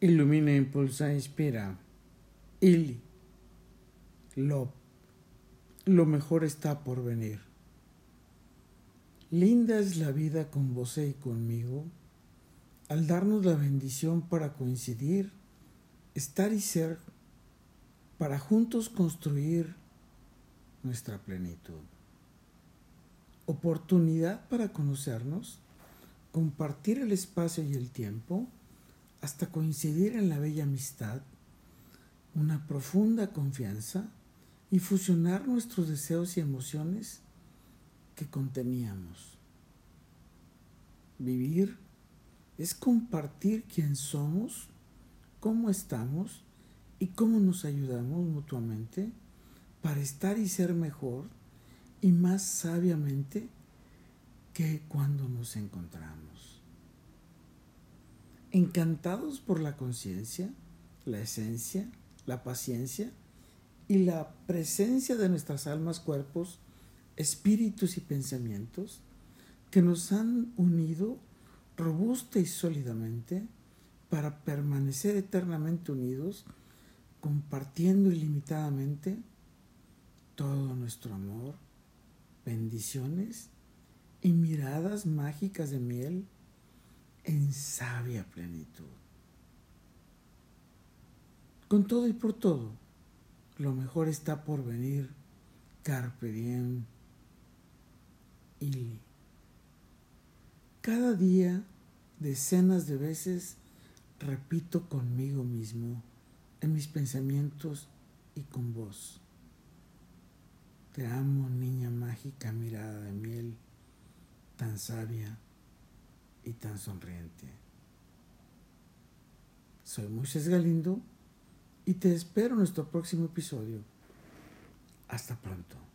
Ilumina, impulsa, inspira. Ili. Lo. Lo mejor está por venir. Linda es la vida con vos y conmigo, al darnos la bendición para coincidir, estar y ser, para juntos construir nuestra plenitud. Oportunidad para conocernos, compartir el espacio y el tiempo, hasta coincidir en la bella amistad, una profunda confianza y fusionar nuestros deseos y emociones que conteníamos. Vivir es compartir quién somos, cómo estamos y cómo nos ayudamos mutuamente para estar y ser mejor y más sabiamente que cuando nos encontramos encantados por la conciencia, la esencia, la paciencia y la presencia de nuestras almas, cuerpos, espíritus y pensamientos que nos han unido robusta y sólidamente para permanecer eternamente unidos, compartiendo ilimitadamente todo nuestro amor, bendiciones y miradas mágicas de miel en sabia plenitud. Con todo y por todo, lo mejor está por venir. Carpe diem. Y cada día, decenas de veces, repito conmigo mismo, en mis pensamientos y con vos. Te amo, niña mágica, mirada de miel, tan sabia y tan sonriente. Soy Moisés Galindo y te espero en nuestro próximo episodio. Hasta pronto.